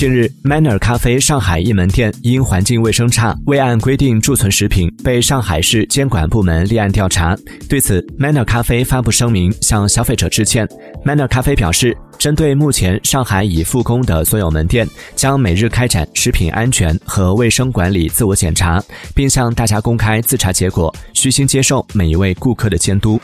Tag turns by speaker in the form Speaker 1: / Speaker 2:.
Speaker 1: 近日，Manner 咖啡上海一门店因环境卫生差，未按规定贮存食品，被上海市监管部门立案调查。对此，Manner 咖啡发布声明向消费者致歉。Manner 咖啡表示，针对目前上海已复工的所有门店，将每日开展食品安全和卫生管理自我检查，并向大家公开自查结果，虚心接受每一位顾客的监督。